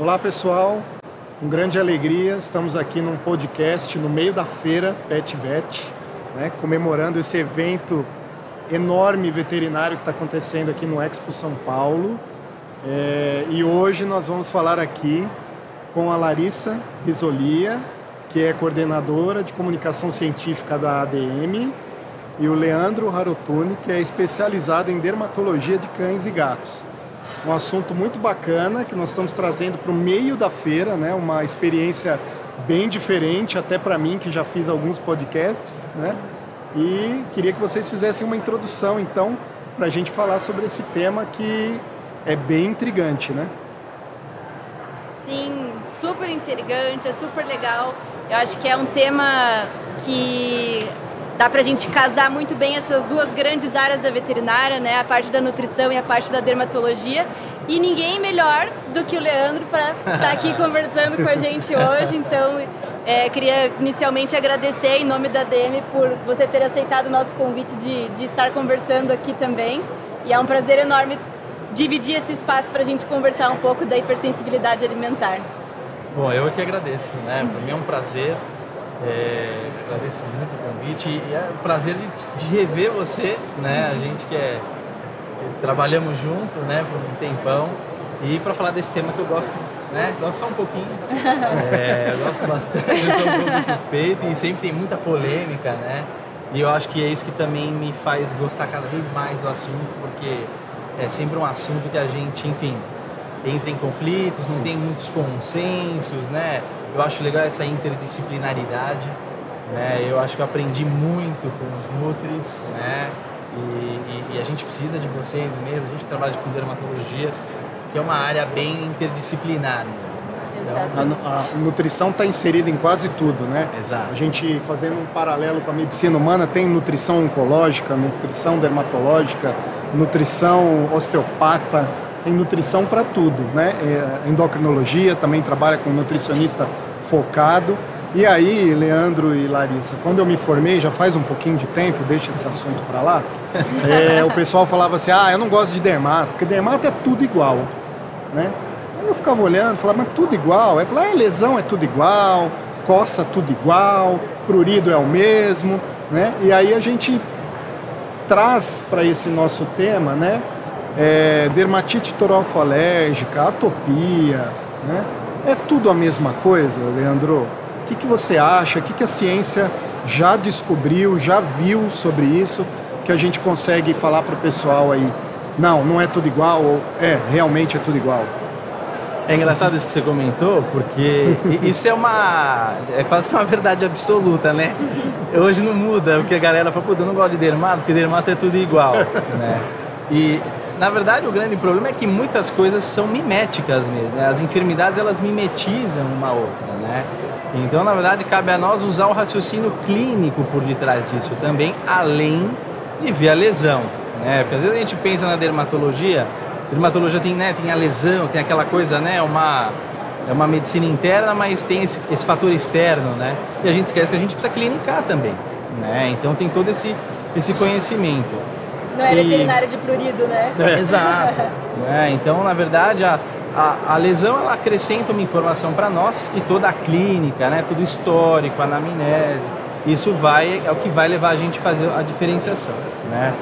Olá pessoal, com grande alegria estamos aqui num podcast no meio da feira Pet Vet, né, comemorando esse evento enorme veterinário que está acontecendo aqui no Expo São Paulo. É, e hoje nós vamos falar aqui com a Larissa Risolia, que é coordenadora de comunicação científica da ADM, e o Leandro Harotuni, que é especializado em dermatologia de cães e gatos um assunto muito bacana que nós estamos trazendo para o meio da feira, né? Uma experiência bem diferente até para mim que já fiz alguns podcasts, né? E queria que vocês fizessem uma introdução, então, para a gente falar sobre esse tema que é bem intrigante, né? Sim, super intrigante, é super legal. Eu acho que é um tema que dá para a gente casar muito bem essas duas grandes áreas da veterinária, né? A parte da nutrição e a parte da dermatologia. E ninguém melhor do que o Leandro para estar tá aqui conversando com a gente hoje. Então, é, queria inicialmente agradecer em nome da DM por você ter aceitado o nosso convite de, de estar conversando aqui também. E é um prazer enorme dividir esse espaço para a gente conversar um pouco da hipersensibilidade alimentar. Bom, eu é que agradeço, né? Para mim é um prazer é, agradeço muito o convite e é um prazer de, de rever você, né? A gente que é trabalhamos junto, né, por um tempão e para falar desse tema que eu gosto, né? Gosto só um pouquinho. É, eu gosto bastante, eu sou um pouco suspeito e sempre tem muita polêmica, né? E eu acho que é isso que também me faz gostar cada vez mais do assunto, porque é sempre um assunto que a gente, enfim, entra em conflitos, não tem muitos consensos, né? Eu acho legal essa interdisciplinaridade, né? Eu acho que eu aprendi muito com os Nutris, né? E, e, e, a gente precisa de vocês mesmo, a gente trabalha com dermatologia, que é uma área bem interdisciplinar. Então, a, a, nutrição está inserida em quase tudo, né? Exato. A gente fazendo um paralelo com a medicina humana tem nutrição oncológica, nutrição dermatológica, nutrição osteopata, tem nutrição para tudo, né? É, endocrinologia também trabalha com nutricionista focado. E aí, Leandro e Larissa, quando eu me formei, já faz um pouquinho de tempo, deixa esse assunto para lá, é, o pessoal falava assim, ah, eu não gosto de dermato, porque dermato é tudo igual, né? Aí eu ficava olhando, falava, mas tudo igual? Aí falava, ah, lesão é tudo igual, coça tudo igual, prurido é o mesmo, né? E aí a gente traz para esse nosso tema, né? é, dermatite torofalérgica, atopia, né? É tudo a mesma coisa, Leandro? O que, que você acha? O que, que a ciência já descobriu, já viu sobre isso, que a gente consegue falar para o pessoal aí? Não, não é tudo igual, ou é, realmente é tudo igual. É engraçado isso que você comentou, porque isso é uma. É quase que uma verdade absoluta, né? Hoje não muda, porque a galera fala, pô, eu não gosto de dermato, porque dermato é tudo igual, né? E na verdade, o grande problema é que muitas coisas são miméticas mesmo, né? As enfermidades, elas mimetizam uma outra, né? Então, na verdade, cabe a nós usar o raciocínio clínico por detrás disso também, além de ver a lesão, né? Porque às vezes a gente pensa na dermatologia, dermatologia tem, né, tem a lesão, tem aquela coisa, né, uma é uma medicina interna, mas tem esse, esse fator externo, né? E a gente esquece que a gente precisa clinicar também, né? Então tem todo esse esse conhecimento. Não é veterinário de prurido, né? É. Exato. é, então, na verdade, a, a, a, lesão ela acrescenta uma informação para nós e toda a clínica, né? Tudo histórico, anamnese. Isso vai é o que vai levar a gente a fazer a diferenciação, né?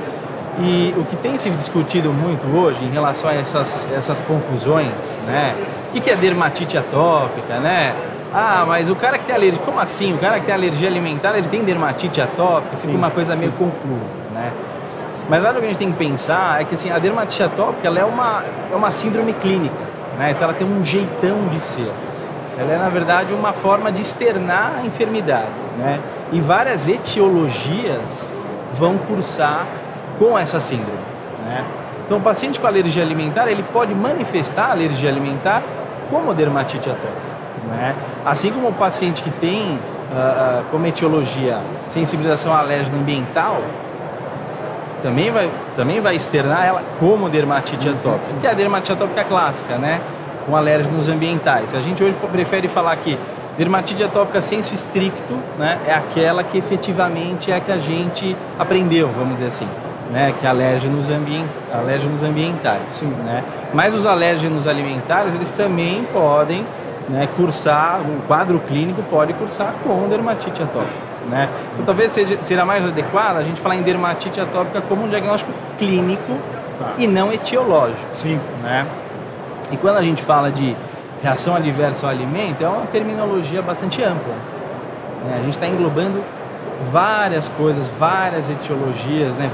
E o que tem se discutido muito hoje em relação a essas, essas confusões, né? O que, que é dermatite atópica, né? Ah, mas o cara que tem alergia, como assim? O cara que tem alergia alimentar, ele tem dermatite atópica? Fica uma coisa sim. meio confusa, né? Mas nada que a gente tem que pensar é que assim, a dermatite atópica ela é, uma, é uma síndrome clínica, né? então ela tem um jeitão de ser. Ela é, na verdade, uma forma de externar a enfermidade. Né? E várias etiologias vão cursar com essa síndrome. Né? Então, o paciente com alergia alimentar, ele pode manifestar alergia alimentar como dermatite atópica. Né? Assim como o paciente que tem uh, uh, como etiologia sensibilização alérgica ambiental, também vai, também vai externar ela como dermatite atópica, que é a dermatite atópica clássica, né? Com alérgenos ambientais. A gente hoje prefere falar que dermatite atópica senso estricto, né? É aquela que efetivamente é a que a gente aprendeu, vamos dizer assim. né, que é alérgenos, ambient, alérgenos ambientais. Sim. Né? Mas os alérgenos alimentares, eles também podem né, cursar, um quadro clínico pode cursar com dermatite atópica. Né? Então talvez seja, seja mais adequado a gente falar em dermatite atópica como um diagnóstico clínico tá. e não etiológico. Sim. Né? E quando a gente fala de reação adversa ao alimento, é uma terminologia bastante ampla. Né? A gente está englobando várias coisas, várias etiologias, né?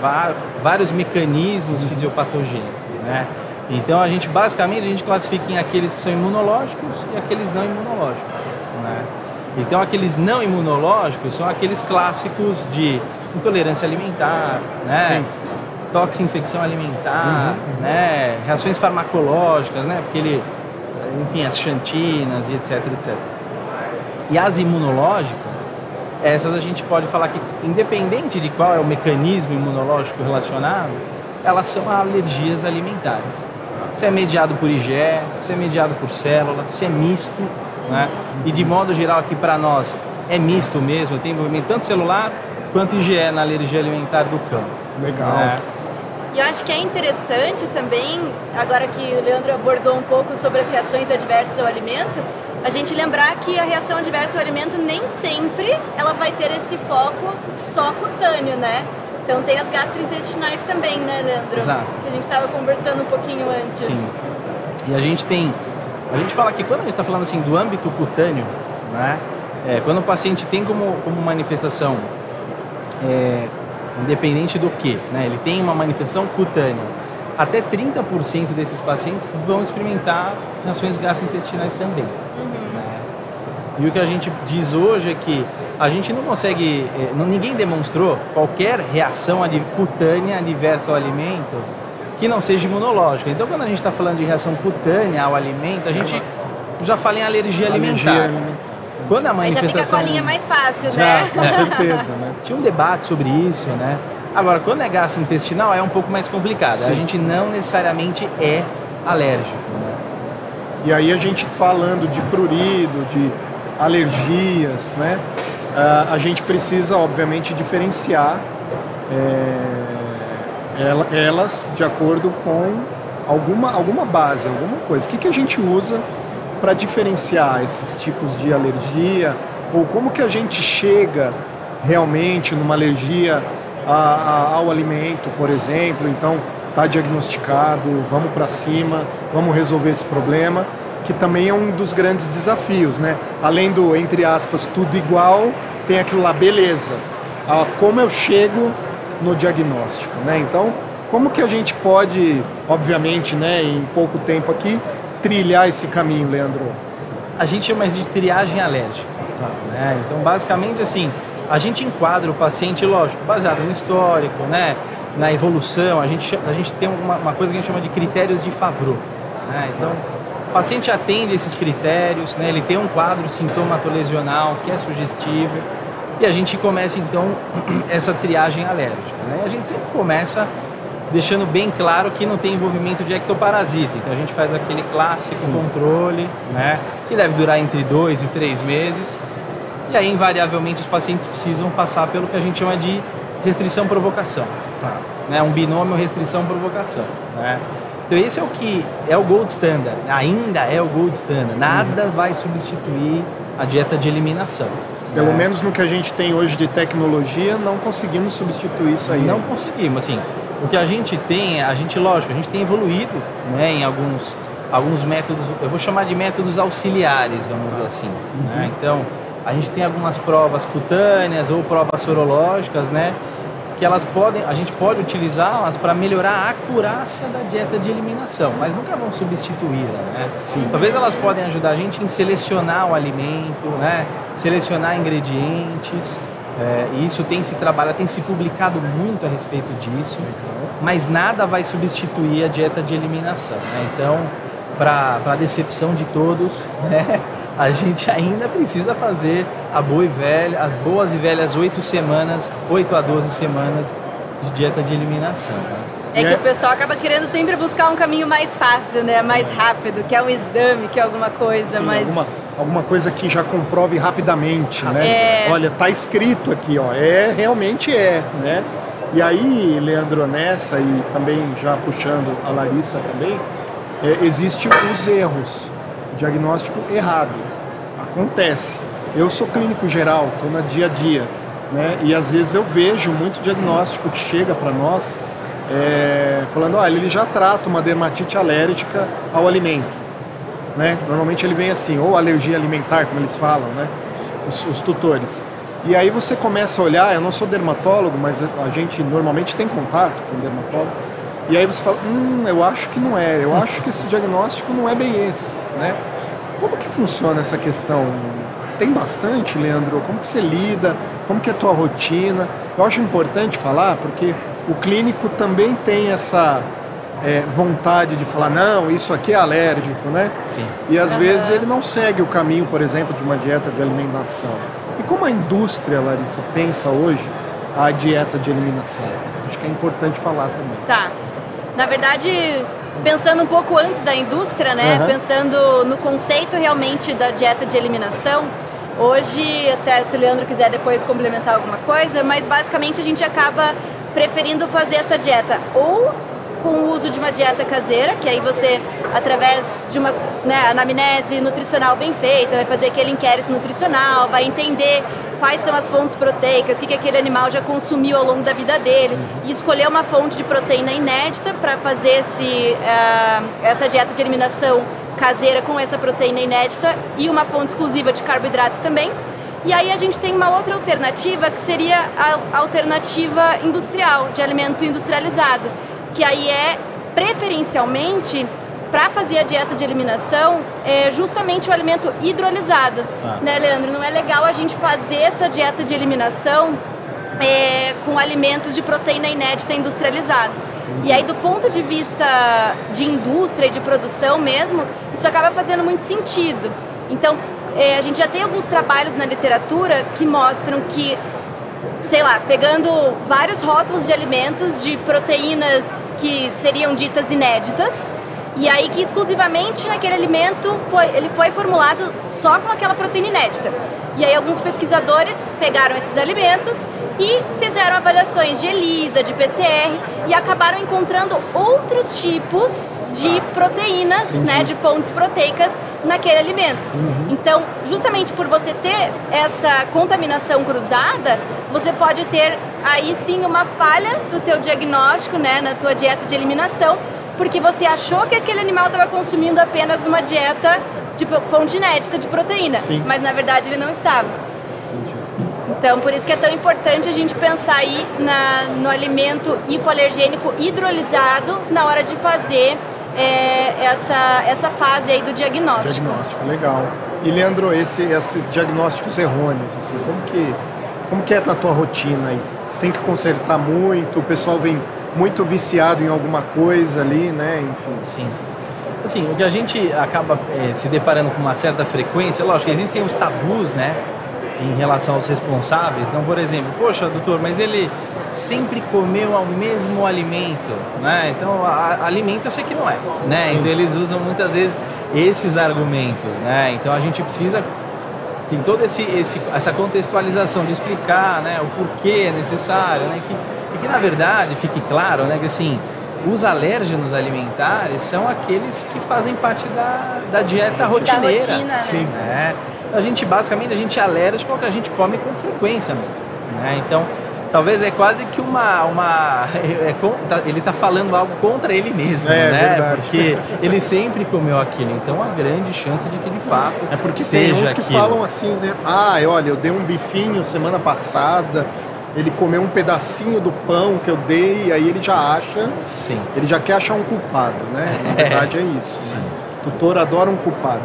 vários mecanismos uhum. fisiopatogênicos. Né? Então a gente basicamente a gente classifica em aqueles que são imunológicos e aqueles não imunológicos. Né? Então aqueles não imunológicos são aqueles clássicos de intolerância alimentar, né? Sim. infecção alimentar, uhum. né? Reações farmacológicas, né? Porque ele, enfim, as xantinas e etc, etc. E as imunológicas, essas a gente pode falar que, independente de qual é o mecanismo imunológico relacionado, elas são alergias alimentares. Se é mediado por IgE, se é mediado por célula, se é misto, né? E de modo geral aqui para nós é misto mesmo, tem envolvimento tanto celular quanto IgE na alergia alimentar do cão. Legal. Né? E eu acho que é interessante também, agora que o Leandro abordou um pouco sobre as reações adversas ao alimento, a gente lembrar que a reação adversa ao alimento nem sempre ela vai ter esse foco só cutâneo, né? Então tem as gastrointestinais também, né, Leandro? Exato. Que a gente estava conversando um pouquinho antes. Sim. E a gente tem a gente fala que quando a gente está falando assim do âmbito cutâneo, né, é, quando o paciente tem como, como manifestação, é, independente do que, né, ele tem uma manifestação cutânea, até 30% desses pacientes vão experimentar reações gastrointestinais também. Uhum. Né? E o que a gente diz hoje é que a gente não consegue, é, não, ninguém demonstrou qualquer reação cutânea adversa ao alimento que não seja imunológica. Então, quando a gente está falando de reação cutânea ao alimento, a gente já fala em alergia, alergia alimentar. alimentar. Quando a manifestação... Já fica com a linha mais fácil, já, né? Com certeza, né? Tinha um debate sobre isso, né? Agora, quando é gastrointestinal é um pouco mais complicado. Sim. A gente não necessariamente é alérgico. Né? E aí a gente falando de prurido, de alergias, né? Uh, a gente precisa, obviamente, diferenciar é elas de acordo com alguma, alguma base, alguma coisa. O que, que a gente usa para diferenciar esses tipos de alergia ou como que a gente chega realmente numa alergia a, a, ao alimento, por exemplo. Então, está diagnosticado, vamos para cima, vamos resolver esse problema, que também é um dos grandes desafios, né? Além do, entre aspas, tudo igual, tem aquilo lá, beleza. Ah, como eu chego no diagnóstico, né? Então, como que a gente pode, obviamente, né, em pouco tempo aqui, trilhar esse caminho, Leandro? A gente chama isso de triagem alérgica. Tá. Né? Então, basicamente, assim, a gente enquadra o paciente, lógico, baseado no histórico, né, na evolução. A gente, a gente tem uma, uma coisa que a gente chama de critérios de Favreau. Né? Então, o paciente atende esses critérios, né, ele tem um quadro sintomatolesional que é sugestível e a gente começa então essa triagem alérgica. Né? A gente sempre começa deixando bem claro que não tem envolvimento de ectoparasita. Então a gente faz aquele clássico Sim. controle, né? Que deve durar entre dois e três meses. E aí, invariavelmente, os pacientes precisam passar pelo que a gente chama de restrição-provocação. Tá. Né? Um binômio restrição-provocação. Né? Então esse é o que é o gold standard, ainda é o gold standard. Nada uhum. vai substituir a dieta de eliminação. Pelo é. menos no que a gente tem hoje de tecnologia, não conseguimos substituir isso aí. Não conseguimos, assim. O que a gente tem, a gente, lógico, a gente tem evoluído né, em alguns, alguns métodos, eu vou chamar de métodos auxiliares, vamos dizer assim. Uhum. Né? Então, a gente tem algumas provas cutâneas ou provas sorológicas, né? Que elas podem, a gente pode utilizá-las para melhorar a acurácia da dieta de eliminação, mas nunca vão substituí-la, né? Sim. Talvez elas podem ajudar a gente em selecionar o alimento, né? Selecionar ingredientes. É, e isso tem se trabalhado, tem se publicado muito a respeito disso, mas nada vai substituir a dieta de eliminação. Né? Então, para a decepção de todos, né? A gente ainda precisa fazer a boa e velha, as boas e velhas oito semanas, 8 a 12 semanas de dieta de eliminação. Né? É que o pessoal acaba querendo sempre buscar um caminho mais fácil, né? Mais rápido, que é um exame, que é alguma coisa, Sim, mas... Alguma, alguma coisa que já comprove rapidamente, né? É... Olha, tá escrito aqui, ó, é, realmente é, né? E aí, Leandro, nessa e também já puxando a Larissa também, é, existe os erros, diagnóstico errado, acontece. Eu sou clínico geral, estou no dia a dia, né? E às vezes eu vejo muito diagnóstico que chega para nós é, falando, olha, ele já trata uma dermatite alérgica ao alimento, né? Normalmente ele vem assim, ou alergia alimentar, como eles falam, né? Os, os tutores. E aí você começa a olhar, eu não sou dermatólogo, mas a gente normalmente tem contato com dermatólogo. E aí você fala, hum, eu acho que não é, eu acho que esse diagnóstico não é bem esse, né? Como que funciona essa questão? Tem bastante, Leandro? Como que você lida? Como que é a tua rotina? Eu acho importante falar porque o clínico também tem essa é, vontade de falar, não, isso aqui é alérgico, né? Sim. E às uhum. vezes ele não segue o caminho, por exemplo, de uma dieta de alimentação. E como a indústria, Larissa, pensa hoje a dieta de eliminação? Acho que é importante falar também. Tá. Na verdade, pensando um pouco antes da indústria, né? Uhum. Pensando no conceito realmente da dieta de eliminação, hoje, até se o Leandro quiser depois complementar alguma coisa, mas basicamente a gente acaba preferindo fazer essa dieta ou com o uso de uma dieta caseira, que aí você, através de uma né, anamnese nutricional bem feita, vai fazer aquele inquérito nutricional, vai entender quais são as fontes proteicas, o que, que aquele animal já consumiu ao longo da vida dele, e escolher uma fonte de proteína inédita para fazer esse, uh, essa dieta de eliminação caseira com essa proteína inédita e uma fonte exclusiva de carboidrato também. E aí a gente tem uma outra alternativa que seria a alternativa industrial, de alimento industrializado, que aí é preferencialmente para fazer a dieta de eliminação é justamente o alimento hidrolisado, ah. né, Leandro? Não é legal a gente fazer essa dieta de eliminação é, com alimentos de proteína inédita industrializada. E aí, do ponto de vista de indústria e de produção mesmo, isso acaba fazendo muito sentido. Então, é, a gente já tem alguns trabalhos na literatura que mostram que, sei lá, pegando vários rótulos de alimentos de proteínas que seriam ditas inéditas, e aí que exclusivamente naquele alimento foi, ele foi formulado só com aquela proteína inédita. E aí alguns pesquisadores pegaram esses alimentos e fizeram avaliações de ELISA, de PCR e acabaram encontrando outros tipos de proteínas, né, de fontes proteicas naquele alimento. Uhum. Então, justamente por você ter essa contaminação cruzada, você pode ter aí sim uma falha do teu diagnóstico, né, na tua dieta de eliminação, porque você achou que aquele animal estava consumindo apenas uma dieta de fonte inédita de proteína, sim. mas na verdade ele não estava. Entendi. Então, por isso que é tão importante a gente pensar aí na, no alimento hipoalergênico hidrolisado na hora de fazer é, essa, essa fase aí do diagnóstico. Diagnóstico, legal. E Leandro, esse, esses diagnósticos errôneos, assim, como que, como que é na tua rotina aí? Você tem que consertar muito, o pessoal vem muito viciado em alguma coisa ali, né? Enfim. Sim. Assim, o que a gente acaba é, se deparando com uma certa frequência, lógico, existem os tabus, né? Em relação aos responsáveis. Então, por exemplo, poxa, doutor, mas ele sempre comeu ao mesmo alimento, né? Então, a alimento eu sei que não é, né? Sim. Então, eles usam muitas vezes esses argumentos, né? Então, a gente precisa tem toda esse, esse, essa contextualização de explicar, né, o porquê é necessário, né? Que, e que na verdade fique claro, né, que assim os alérgenos alimentares são aqueles que fazem parte da, da dieta rotineira. Da rotina, né? Sim. Né? A gente basicamente a gente é alérgico ao que a gente come com frequência mesmo, né? Então talvez é quase que uma. uma é, tá, ele está falando algo contra ele mesmo, é, né? Verdade. Porque ele sempre comeu aquilo. Então a grande chance de que de fato. É porque seja tem uns que aquilo. falam assim, né? Ah, olha, eu dei um bifinho semana passada. Ele comeu um pedacinho do pão que eu dei, e aí ele já acha. Sim. Ele já quer achar um culpado, né? Na verdade é, é isso. Sim. Né? Tutor adora um culpado.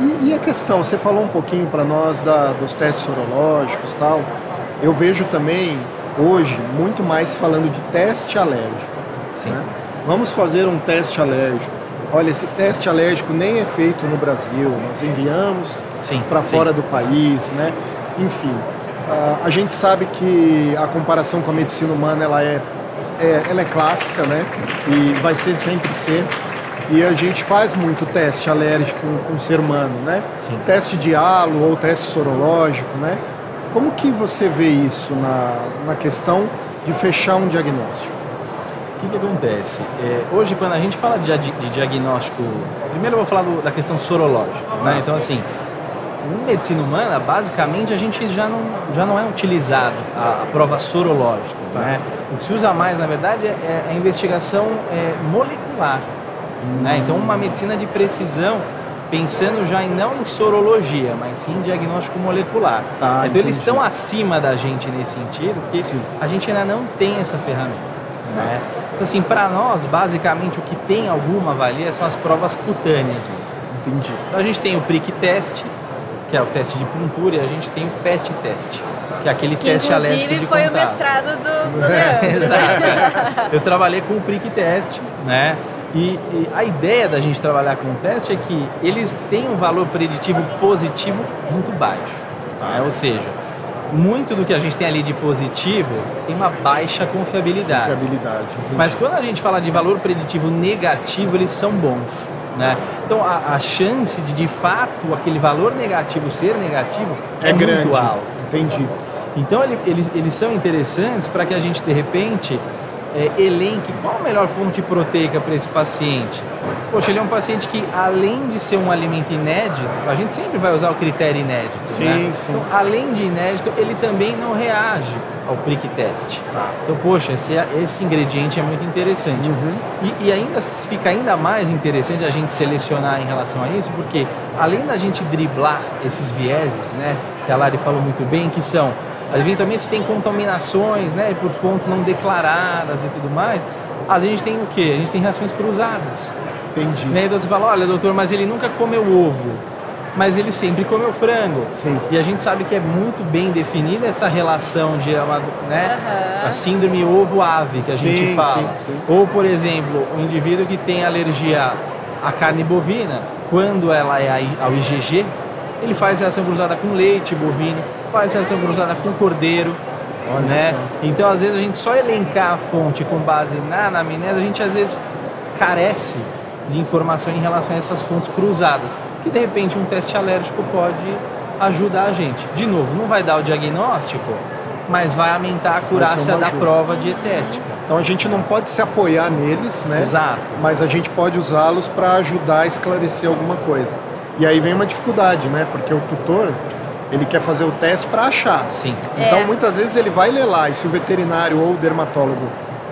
E, e, a questão, você falou um pouquinho para nós da, dos testes sorológicos tal. Eu vejo também hoje muito mais falando de teste alérgico. Né? Vamos fazer um teste alérgico. Olha, esse teste alérgico nem é feito no Brasil, nós enviamos para fora do país, né? Enfim, a gente sabe que a comparação com a medicina humana ela é, é, ela é clássica, né? E vai ser sempre ser. E a gente faz muito teste alérgico com o ser humano, né? Sim. Teste de halo ou teste sorológico, né? Como que você vê isso na, na questão de fechar um diagnóstico? O que, que acontece? É, hoje, quando a gente fala de, de, diagnóstico, primeiro eu vou falar do, da questão sorológica. Né? Então, assim, em medicina humana, basicamente, a gente já não, já não é utilizado a, a prova sorológica. Tá. Né? O que se usa mais, na verdade, é, é a investigação é, molecular. Hum. Né? Então, uma medicina de precisão, pensando já em, não em sorologia, mas sim em diagnóstico molecular. Tá, então, entendi. eles estão acima da gente nesse sentido, porque sim. a gente ainda não tem essa ferramenta. Tá. Né? Então, assim, para nós, basicamente, o que tem alguma valia são as provas cutâneas mesmo. Entendi. Então, a gente tem o prick test, que é o teste de puntura, e a gente tem o PET test, que é aquele que, teste alérgico de foi contato. o mestrado do, é, Exato. Eu trabalhei com o prick test, né? E, e, a ideia da gente trabalhar com o teste é que eles têm um valor preditivo positivo muito baixo. Tá? Ou seja, muito do que a gente tem ali de positivo tem uma baixa confiabilidade. Confiabilidade. Mas quando a gente fala de valor preditivo negativo, eles são bons. Né? Então a, a, chance de de fato aquele valor negativo ser negativo é, é grande. muito alto. Entendi. Então ele, eles, eles são interessantes para que a gente de repente é, elenque qual a melhor fonte proteica para esse paciente. Poxa, ele é um paciente que, além de ser um alimento inédito, a gente sempre vai usar o critério inédito. Sim, né? sim. Então, além de inédito, ele também não reage ao prick test. Tá. Então, poxa, esse, esse ingrediente é muito interessante. Uhum. E, e, ainda fica ainda mais interessante a gente selecionar em relação a isso, porque além da gente driblar esses vieses, né, que a Lari falou muito bem, que são Eventualmente, se tem contaminações né, por fontes não declaradas e tudo mais, a gente tem o quê? A gente tem reações cruzadas. Entendi. Né? Então você fala, olha, doutor, mas ele nunca comeu ovo, mas ele sempre comeu frango. Sim. E a gente sabe que é muito bem definida essa relação de né, uhum. a síndrome ovo-ave que a sim, gente fala. Sim, sim. Ou, por exemplo, o indivíduo que tem alergia à carne bovina, quando ela é ao IgG, ele faz reação cruzada com leite bovino faz reação cruzada com cordeiro. Olha né? Só. Então, às vezes, a gente só elencar a fonte com base na anamnese, a gente às vezes carece de informação em relação a essas fontes cruzadas, que de repente um teste alérgico pode ajudar a gente. De novo, não vai dar o diagnóstico, mas vai aumentar a acurácia da prova dietética. Então a gente não pode se apoiar neles, né? Exato. Mas a gente pode usá-los para ajudar a esclarecer alguma coisa. E aí vem uma dificuldade, né? Porque o tutor, ele quer fazer o teste para achar. Sim. Então, é. muitas vezes ele vai ler lá e se o veterinário ou o dermatólogo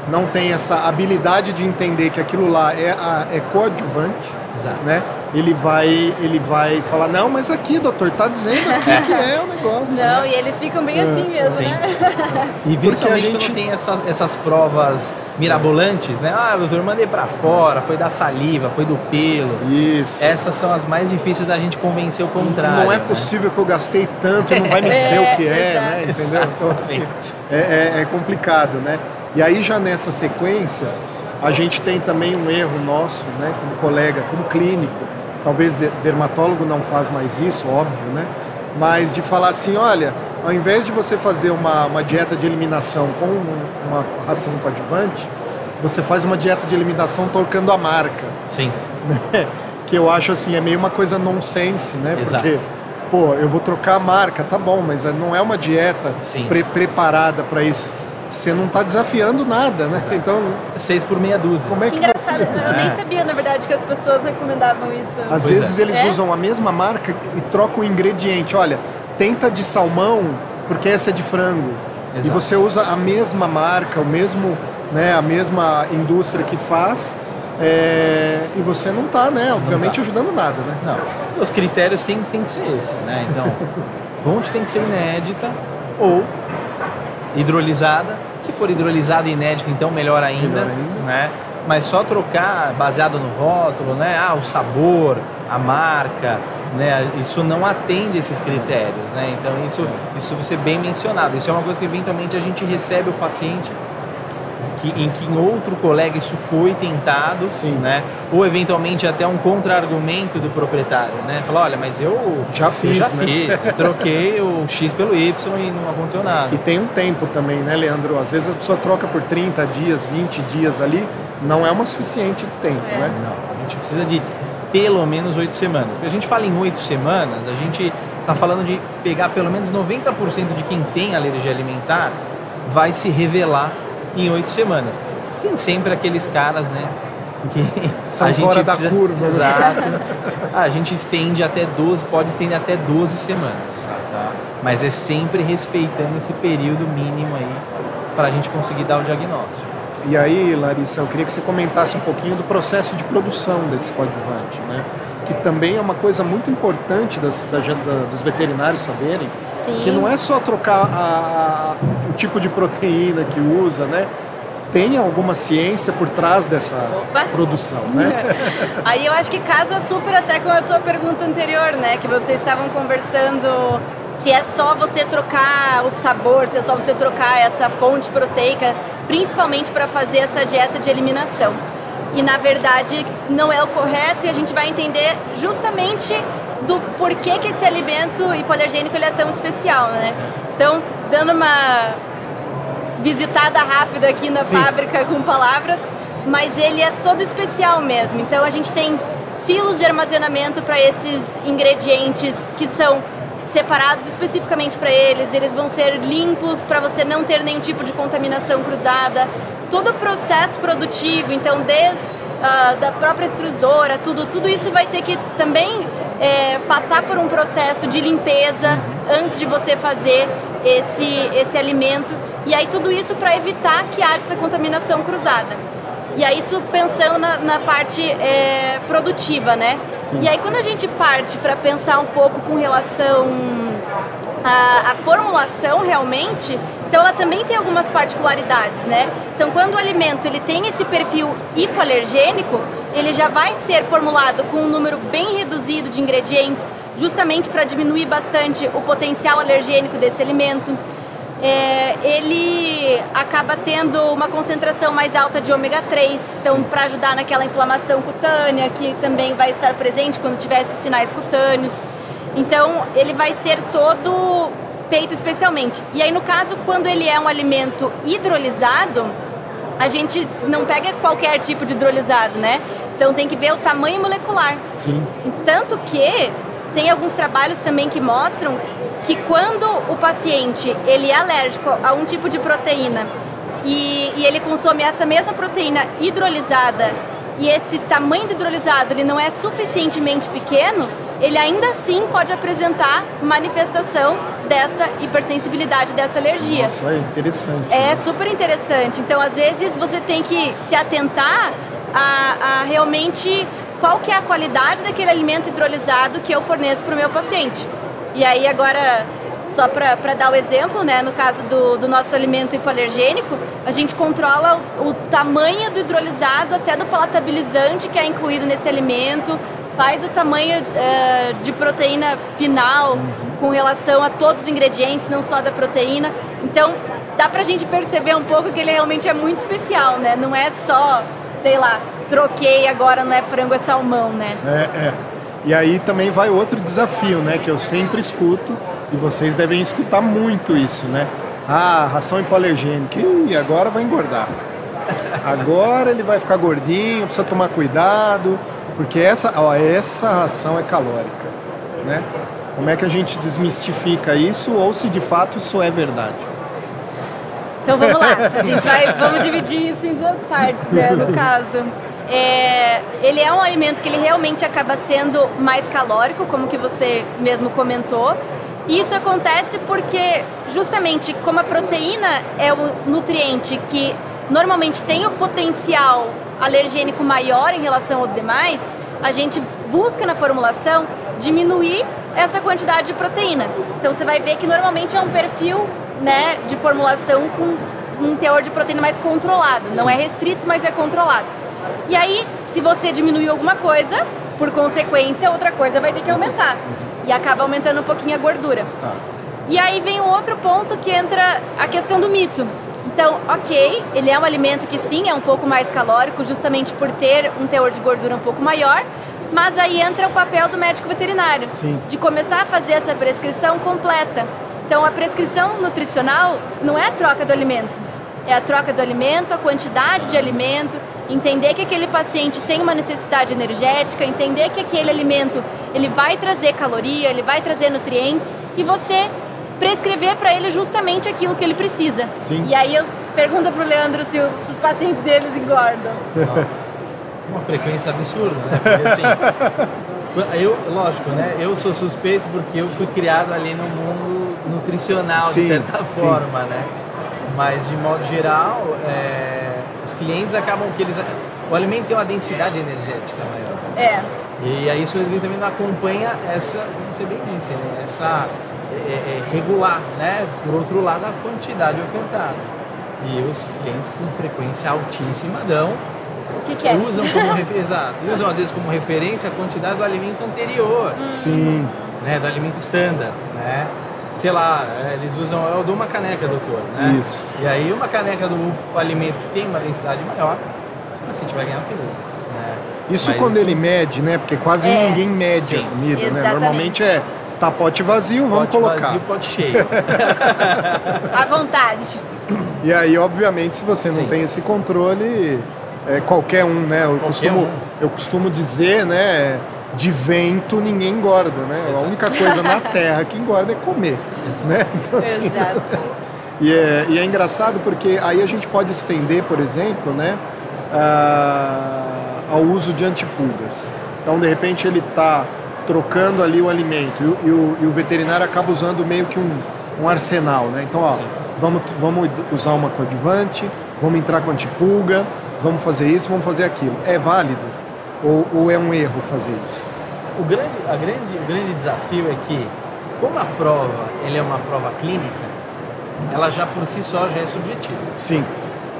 não tem essa habilidade de entender que aquilo lá é, a, é coadjuvante, Exato. né? Ele vai, ele vai falar, não, mas aqui, doutor, tá dizendo aqui que é o negócio. Não, né? e eles ficam bem assim mesmo, Sim. né? E principalmente a gente... quando tem essas, essas provas mirabolantes, né? Ah, doutor, mandei para fora, foi da saliva, foi do pelo. Isso. Essas são as mais difíceis da gente convencer o contrário. Não é né? possível que eu gastei tanto e não vai me dizer É, o que é, exato. né? Entendeu? Então, assim, é, é, é complicado, né? E aí já nessa sequência, a gente tem também um erro nosso, né? Como colega, como clínico, talvez de- dermatólogo não faz mais isso, óbvio, né? Mas de falar assim, olha, ao invés de você fazer uma, uma dieta de eliminação com um- uma ração coadjuvante, você faz uma dieta de eliminação trocando a marca Sim. né? Que eu acho assim, é meio uma coisa nonsense, né? Exato. Porque, pô, eu vou trocar a marca, tá bom, mas não é uma dieta pre- preparada para isso. Você não está desafiando nada, né? Exato. Então, Seis por meia dúzia. como é Que que engraçado, você... eu nem sabia, na verdade, que as pessoas recomendavam isso. Às Pois vezes é. eles É? usam a mesma marca e trocam o ingrediente. Olha, tenta de salmão, porque essa é de frango. E Exato. você usa a mesma marca, o mesmo, né, a mesma indústria que faz, é, e você não está, né, obviamente, tá. ajudando nada, né? Não, os critérios têm, têm que ser esses, né? Então, fonte tem que ser inédita ou hidrolisada. Se for hidrolisada e inédita, então melhor ainda, Melhor ainda. né? Mas só trocar baseado no rótulo, né? Ah, o sabor, a marca, né? Isso não atende esses critérios, né? Então isso, isso você bem mencionado. Isso é uma coisa que eventualmente a gente recebe o paciente que, em que em outro colega isso foi tentado, Sim. né? Ou eventualmente até um contra-argumento do proprietário, né? Falar, olha, mas eu Já eu fiz, já né? fiz, eu troquei o X pelo Y e não aconteceu nada. E tem um tempo também, né, Leandro? Às vezes a pessoa troca por 30 dias, 20 dias ali, não é uma suficiente de tempo, É. né? Não, a gente precisa de pelo menos oito semanas. Porque a gente fala em oito semanas, a gente está falando de pegar pelo menos 90% de quem tem alergia alimentar, vai se revelar em oito semanas. Tem sempre aqueles caras, né? Que São a gente fora precisa, da curva. Né? Exato. a gente estende até 12, pode estender até 12 semanas. Tá? Mas é sempre respeitando esse período mínimo aí para a gente conseguir dar o diagnóstico. E aí, Larissa, eu queria que você comentasse um pouquinho do processo de produção desse coadjuvante, né? Que também é uma coisa muito importante das, da, da, dos veterinários saberem, Sim. que não é só trocar a, a, o tipo de proteína que usa, né? Tem alguma ciência por trás dessa Opa. produção, né? Aí eu acho que casa super até com a tua pergunta anterior, né? Que vocês estavam conversando se é só você trocar o sabor, se é só você trocar essa fonte proteica, principalmente para fazer essa dieta de eliminação. E na verdade não é o correto e a gente vai entender justamente do porquê que esse alimento hipoalergênico ele é tão especial, né? Então, dando uma visitada rápida aqui na Sim. fábrica com palavras, mas ele é todo especial mesmo. Então a gente tem silos de armazenamento para esses ingredientes que são separados especificamente para eles, eles vão ser limpos para você não ter nenhum tipo de contaminação cruzada. Todo o processo produtivo, então desde uh, da própria extrusora, tudo, tudo isso vai ter que também é, passar por um processo de limpeza antes de você fazer esse, esse alimento. E aí tudo isso para evitar que haja essa contaminação cruzada. E aí isso pensando na, na parte é, produtiva, né? Sim. E aí quando a gente parte para pensar um pouco com relação à, à formulação realmente, então ela também tem algumas particularidades, né? Então quando o alimento ele tem esse perfil hipoalergênico, ele já vai ser formulado com um número bem reduzido de ingredientes, justamente para diminuir bastante o potencial alergênico desse alimento é, ele acaba tendo uma concentração mais alta de ômega 3, então para ajudar naquela inflamação cutânea que também vai estar presente quando tiver esses sinais cutâneos. Então ele vai ser todo feito especialmente. E aí no caso quando ele é um alimento hidrolisado, a gente não pega qualquer tipo de hidrolisado, né? Então tem que ver o tamanho molecular. Sim. Tanto que tem alguns trabalhos também que mostram que quando o paciente ele é alérgico a um tipo de proteína e, e ele consome essa mesma proteína hidrolisada e esse tamanho do hidrolisado ele não é suficientemente pequeno, ele ainda assim pode apresentar manifestação dessa hipersensibilidade, dessa alergia. Isso é interessante. É né? super interessante. Então, às vezes, você tem que se atentar a, a realmente qual que é a qualidade daquele alimento hidrolisado que eu forneço para o meu paciente. E aí agora, só para dar o exemplo, né, no caso do, do nosso alimento hipoalergênico, a gente controla o, o tamanho do hidrolisado até do palatabilizante que é incluído nesse alimento, faz o tamanho uh, de proteína final com relação a todos os ingredientes, não só da proteína. Então, dá pra gente perceber um pouco que ele realmente é muito especial, né? Não é só, sei lá, troquei agora não é frango, é salmão, né? É, é. E aí também vai outro desafio, né? Que eu sempre escuto e vocês devem escutar muito isso, né? Ah, ração hipoalergênica. E agora vai engordar. Agora ele vai ficar gordinho, precisa tomar cuidado, porque essa, ó, essa ração é calórica, né? Como é que a gente desmistifica isso ou se de fato isso é verdade? Então vamos lá, a gente vai, vamos dividir isso em duas partes, né, no caso. É, ele é um alimento que ele realmente acaba sendo mais calórico, como que você mesmo comentou. E isso acontece porque justamente como a proteína é o nutriente que normalmente tem o potencial alergênico maior em relação aos demais, a gente busca na formulação diminuir essa quantidade de proteína. Então você vai ver que normalmente é um perfil né, de formulação com um teor de proteína mais controlado. Não é restrito, mas é controlado. E aí, se você diminuir alguma coisa, por consequência, outra coisa vai ter que aumentar. E acaba aumentando um pouquinho a gordura. Tá. E aí vem um outro ponto que entra a questão do mito. Então, ok, ele é um alimento que sim é um pouco mais calórico, justamente por ter um teor de gordura um pouco maior, mas aí entra o papel do médico veterinário, sim. de começar a fazer essa prescrição completa. Então, a prescrição nutricional não é a troca do alimento, é a troca do alimento, a quantidade de alimento, entender que aquele paciente tem uma necessidade energética, entender que aquele alimento ele vai trazer caloria, ele vai trazer nutrientes e você prescrever para ele justamente aquilo que ele precisa. Sim. E aí eu pergunto pro Leandro se, o- se os pacientes deles engordam. Nossa, uma frequência absurda, né? Porque assim, eu, lógico, né? Eu sou suspeito porque eu fui criado ali no mundo nutricional, Sim, de certa sim. forma, né? Mas de modo geral, é, os clientes acabam que eles. O alimento tem uma densidade energética maior. É. E aí isso também não acompanha essa, como você bem disse, né? essa é, é, regular, né? Por outro lado, a quantidade ofertada. E os clientes com frequência altíssima dão O que, que é? usam como refe- exato, usam às vezes como referência a quantidade do alimento anterior, Sim. né, do alimento standard, né? Sei lá, é, eles usam, eu dou uma caneca, doutor, né? Isso. E aí uma caneca do alimento que tem uma densidade maior, o paciente vai ganhar peso, né? Isso Mas quando isso- ele mede, né? Porque quase É. ninguém mede Sim. a comida, né? Exatamente. Normalmente é tá pote vazio, vamos pote colocar. vazio, pote cheio. À vontade. E aí, obviamente, se você não Sim. tem esse controle, é, qualquer um, né? Eu costumo, um. eu costumo dizer, né? De vento ninguém engorda, né? A Exato. única coisa na Terra que engorda é comer, Exato. né? Então, assim, Exato. E é, e é engraçado porque aí a gente pode estender, por exemplo, né, ah, ao uso de antipulgas. Então, de repente, ele está trocando ali o alimento e o, e o- e o veterinário acaba usando meio que um, um arsenal, né? Então, ó, Sim. vamos, vamos usar uma coadjuvante, vamos entrar com antipulga, vamos fazer isso, vamos fazer aquilo. É válido? Ou, ou é um erro fazer isso? O grande, a grande, o grande desafio é que, como a prova ele é uma prova clínica, ela já por si só já é subjetiva. Sim,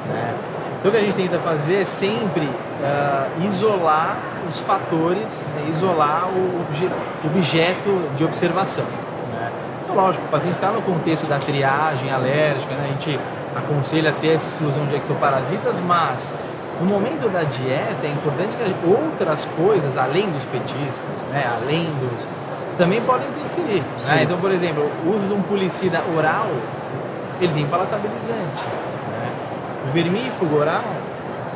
né? Então o que a gente tenta fazer é sempre ah, isolar os fatores, né? isolar o obje- objeto de observação. Né? Então, lógico, o paciente está no contexto da triagem alérgica, né? a gente aconselha ter essa exclusão de ectoparasitas, mas no momento da dieta é importante que outras coisas, além dos petiscos, né? além dos. também podem interferir. Né? Então, por exemplo, o uso de um pulicida oral, ele tem palatabilizante. Né? O vermífugo oral,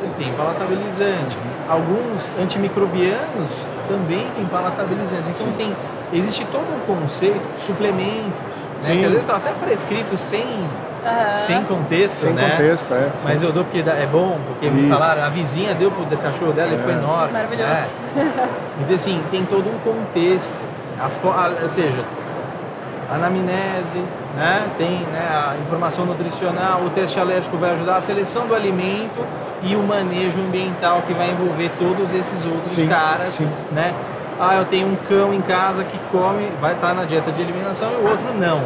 ele tem palatabilizante. Alguns antimicrobianos também têm palatabilizantes. Então Sim. tem, existe todo um conceito, suplementos, né? Que às vezes está até prescrito sem, Sem contexto, sem né? contexto, é. sim. Mas eu dou porque é bom, porque me Isso. falaram, a vizinha deu pro cachorro dela e ficou É. enorme. Maravilhoso. né? Então, assim, tem todo um contexto. A fo- a- ou seja, a anamnese, né? tem né, a informação nutricional, o teste alérgico vai ajudar a seleção do alimento e o manejo ambiental que vai envolver todos esses outros Sim, caras. sim. Né? Ah, eu tenho um cão em casa que come, vai estar na dieta de eliminação e o outro não.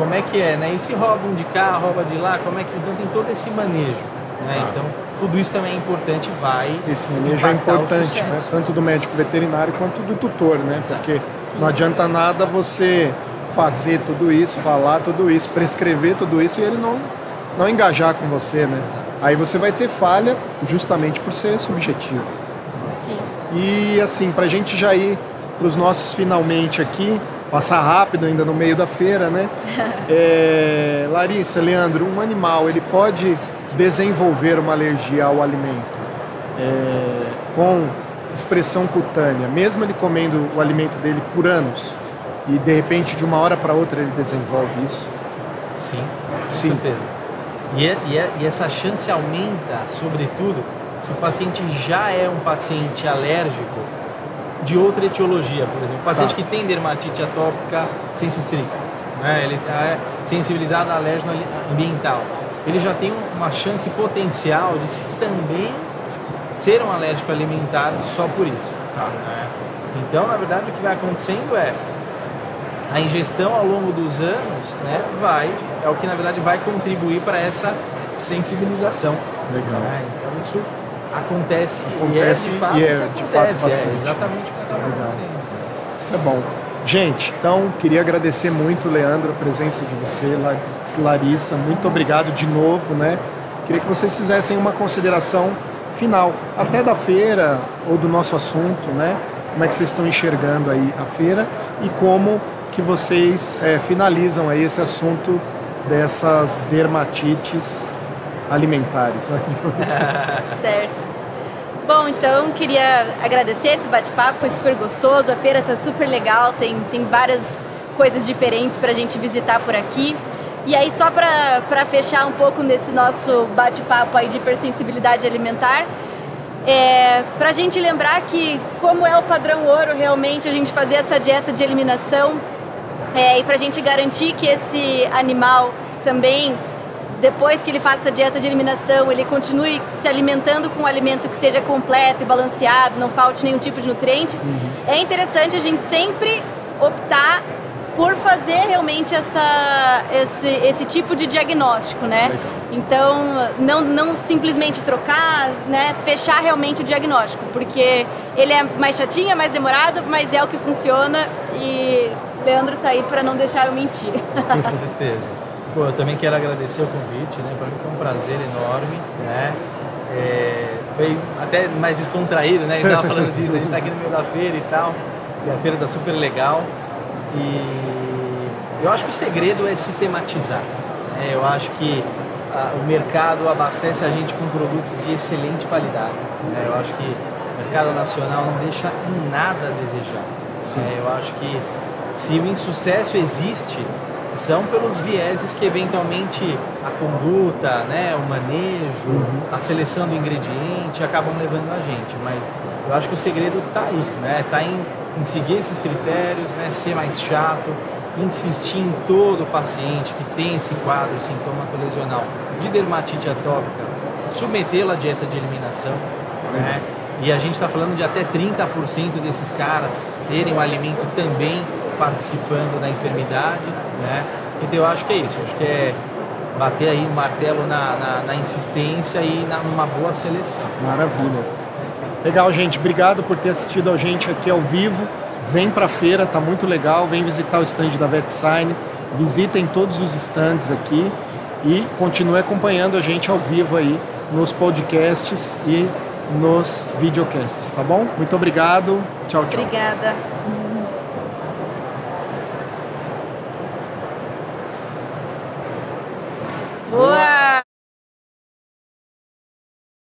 Como é que é, né? E se rouba um de cá, rouba de lá, como é que... Então tem todo esse manejo, né? Tá. Então tudo isso também é importante, vai Esse manejo é importante, né? tanto do médico veterinário quanto do tutor, né? Exato. Porque não adianta nada você fazer tudo isso, falar tudo isso, prescrever tudo isso e ele não, não engajar com você, né? Exato. Aí você vai ter falha justamente por ser subjetivo. Sim. E assim, para a gente já ir para os nossos finalmente aqui, passar rápido ainda no meio da feira, né? É, Larissa, Leandro, um animal ele pode desenvolver uma alergia ao alimento é, com expressão cutânea, mesmo ele comendo o alimento dele por anos e de repente de uma hora para outra ele desenvolve isso? Sim, com Sim. certeza. E, é- e é- e essa chance aumenta, sobretudo, se o paciente já é um paciente alérgico de outra etiologia, por exemplo. Paciente Tá. que tem dermatite atópica senso estricto, né? ele está sensibilizado a alérgeno ambiental. Ele já tem uma chance potencial de também ser um alérgico alimentar só por isso. Tá. né? Então, na verdade, o que vai acontecendo é a ingestão ao longo dos anos, né, vai é o que na verdade vai contribuir para essa sensibilização. Legal. né? Então isso acontece, Acontece e é de fato, e é de fato acontece, bastante. É exatamente o que acaba Legal. acontecendo. Isso é bom. Gente, então queria agradecer muito, Leandro, a presença de você, La- Larissa. Muito obrigado de novo, né? Queria que vocês fizessem uma consideração final, até da feira ou do nosso assunto, né? Como é que vocês estão enxergando aí a feira e como que vocês eh, finalizam aí esse assunto dessas dermatites alimentares, né? Certo. Bom, então queria agradecer esse bate-papo, foi super gostoso. A feira tá super legal, tem, tem várias coisas diferentes para a gente visitar por aqui. E aí, só para fechar um pouco nesse nosso bate-papo aí de hipersensibilidade alimentar, é, para a gente lembrar que, como é o padrão ouro, realmente a gente fazer essa dieta de eliminação é, e para a gente garantir que esse animal também, depois que ele faça a dieta de eliminação, ele continue se alimentando com um alimento que seja completo e balanceado, não falte nenhum tipo de nutriente, uhum. é interessante a gente sempre optar por fazer realmente essa, esse, esse tipo de diagnóstico, né? Então, não, não simplesmente trocar, né? Fechar realmente o diagnóstico, porque ele é mais chatinho, é mais demorado, mas é o que funciona e Leandro tá aí para não deixar eu mentir. Com certeza. Pô, eu também quero agradecer o convite, né? Para mim foi um prazer enorme, né? É, foi até mais descontraído, né? A gente estava falando disso, a gente está aqui no meio da feira e tal, e a feira tá super legal. E eu acho que o segredo é sistematizar. Né? Eu acho que a, o mercado abastece a gente com produtos de excelente qualidade. Né? Eu acho que o mercado nacional não deixa em nada a desejar. Né? Eu acho que se o insucesso existe, são pelos vieses que eventualmente a conduta, né, o manejo, uhum. a seleção do ingrediente acabam levando a gente. Mas eu acho que o segredo está aí, né? Está em em seguir esses critérios, né, ser mais chato, insistir em todo paciente que tem esse quadro sintomatologial de dermatite atópica, submetê-lo à dieta de eliminação, né? E a gente está falando de até 30% desses caras terem o alimento também participando da enfermidade, né? Então eu acho que é isso, eu acho que é bater aí o martelo na, na, na insistência e na, numa boa seleção. Maravilha. Legal, gente. Obrigado por ter assistido a gente aqui ao vivo. Vem para a feira, tá muito legal. Vem visitar o stand da VetSign. Visitem todos os stands aqui e continue acompanhando a gente ao vivo aí nos podcasts e nos videocasts, tá bom? Muito obrigado. Tchau, tchau. Obrigada. Wow.